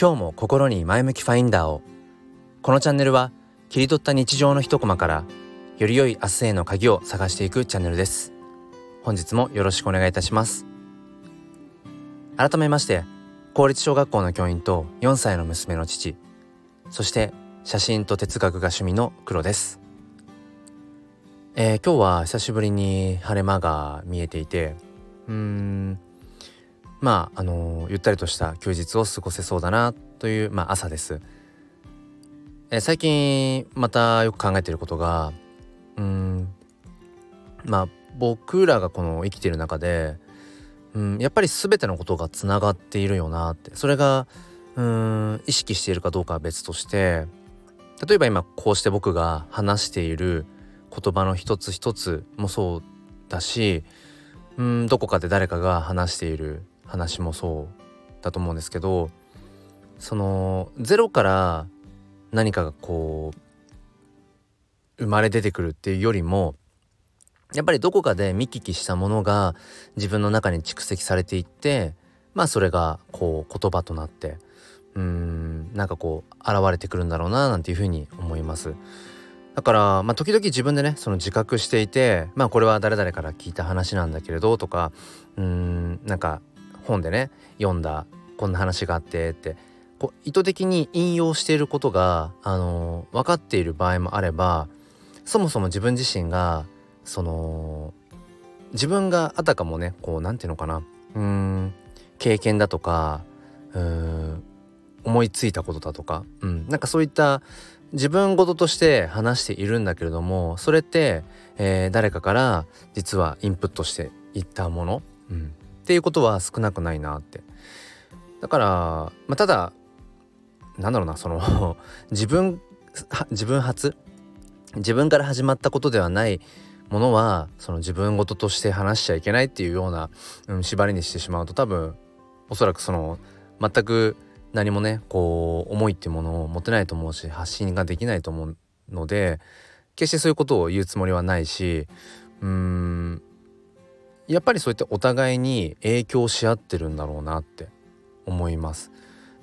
今日も心に前向きファインダーを。このチャンネルは切り取った日常の一コマからより良い明日への鍵を探していくチャンネルです。本日もよろしくお願いいたします。改めまして公立小学校の教員と4歳の娘の父そして写真と哲学が趣味の黒です。えー、今日は久しぶりに晴れ間が見えていてうーんまああのゆったりとした休日を過ごせそうだなという、まあ、朝です。え、最近またよく考えていることがうんまあ僕らがこの生きてる中でうんやっぱり全てのことがつながっているよなってそれがうん意識しているかどうかは別として例えば今こうして僕が話している言葉の一つ一つもそうだしうんどこかで誰かが話している話もそうだと思うんですけどそのゼロから何かがこう生まれ出てくるっていうよりもやっぱりどこかで見聞きしたものが自分の中に蓄積されていってまあそれがこう言葉となってうんなんかこう現れてくるんだろうななんていうふうに思います。だから、まあ、時々自分でねその自覚していてまあこれは誰々から聞いた話なんだけれどとかうーんなんか本でね読んだこんな話があってってこう意図的に引用していることが、あのー、分かっている場合もあればそもそも自分自身がその自分があたかもねこう何て言うのかなうん経験だとかうん思いついたことだとか、うん、なんかそういった自分事として話しているんだけれどもそれって、えー、誰かから実はインプットしていったもの、うん、っていうことは少なくないなって。だから、まあ、ただなんだろうなその 自分自分発自分から始まったことではないものはその自分事として話しちゃいけないっていうような、うん、縛りにしてしまうと多分おそらくその全く何もねこう思いっていうものを持てないと思うし発信ができないと思うので決してそういうことを言うつもりはないしうーんやっぱりそうやってお互いに影響し合ってるんだろうなって思います。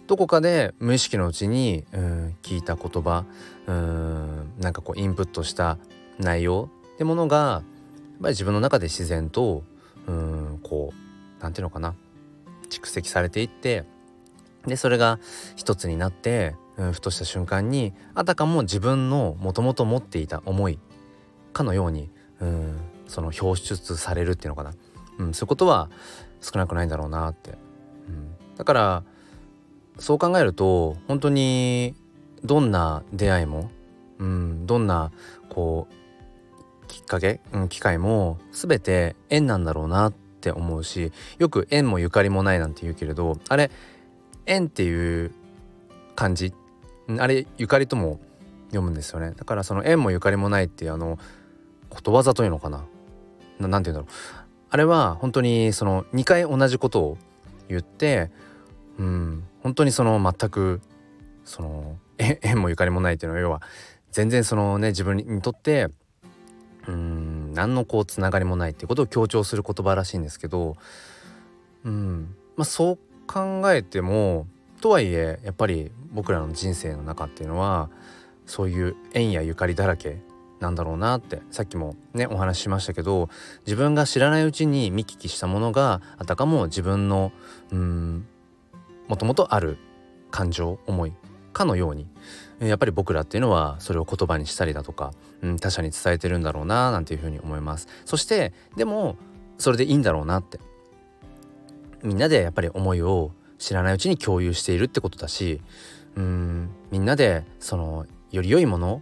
どこかで無意識のうちにうん聞いた言葉うんなんかこうインプットした内容ってものがやっぱり自分の中で自然とうんこう何て言うのかな蓄積されていってでそれが一つになって、うん、ふとした瞬間にあたかも自分のもともと持っていた思いかのように、うん、その表出されるっていうのかな、うん、そういうことは少なくないんだろうなって、うん、だからそう考えると本当にどんな出会いも、うん、どんなこうきっかけ、うん、機会も全て縁なんだろうなって思うしよく縁もゆかりもないなんて言うけれどあれ縁っていう漢字あれゆかりとも読むんですよね。だからその縁もゆかりもないっていうあのことわざというのかな。何て言うんだろう。あれは本当にその2回同じことを言ってうん本当にその全くその 縁もゆかりもないっていうのは要は全然そのね自分にとってうん何のこうつながりもないっていうことを強調する言葉らしいんですけどうんまあそう考えてもとはいえやっぱり僕らの人生の中っていうのはそういう縁やゆかりだらけなんだろうなってさっきもねお話ししましたけど自分が知らないうちに見聞きしたものがあたかも自分のうんもともとある感情思いかのようにやっぱり僕らっていうのはそれを言葉にしたりだとか、うん、他者に伝えてるんだろうななんていうふうに思います。そしてでもそれでいいんだろうなって。みんなでやっぱり思いを知らないうちに共有しているってことだしうんみんなでそのより良いもの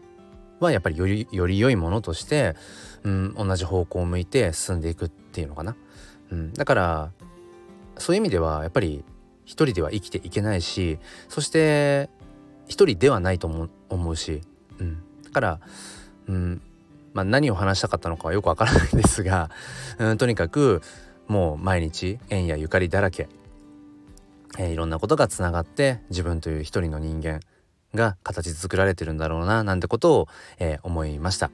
はやっぱりよりより良いものとして、うん、同じ方向を向いて進んでいくっていうのかな。うん、だからそういう意味ではやっぱり一人では生きていけないしそして一人ではないと思思うし、うん、だから、うん。まあ、何を話したかったのかはよくわからないんですが、うん、とにかくもう毎日縁やゆかりだらけ、えー、いろんなことがつながって自分という一人の人間が形作られてるんだろうななんてことを、えー、思いました、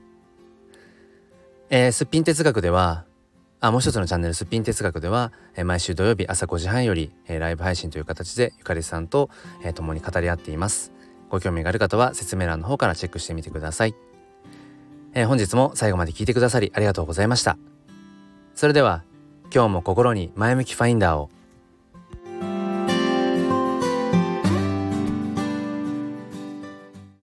えー、すっぴん哲学ではあもう一つのチャンネルすっぴん哲学では、え毎週土曜日朝5時半より、えライブ配信という形でゆかりさんと、え共に語り合っています。ご興味がある方は説明欄の方からチェックしてみてください、え本日も最後まで聞いてくださりありがとうございました。それでは今日も心に前向きファインダーを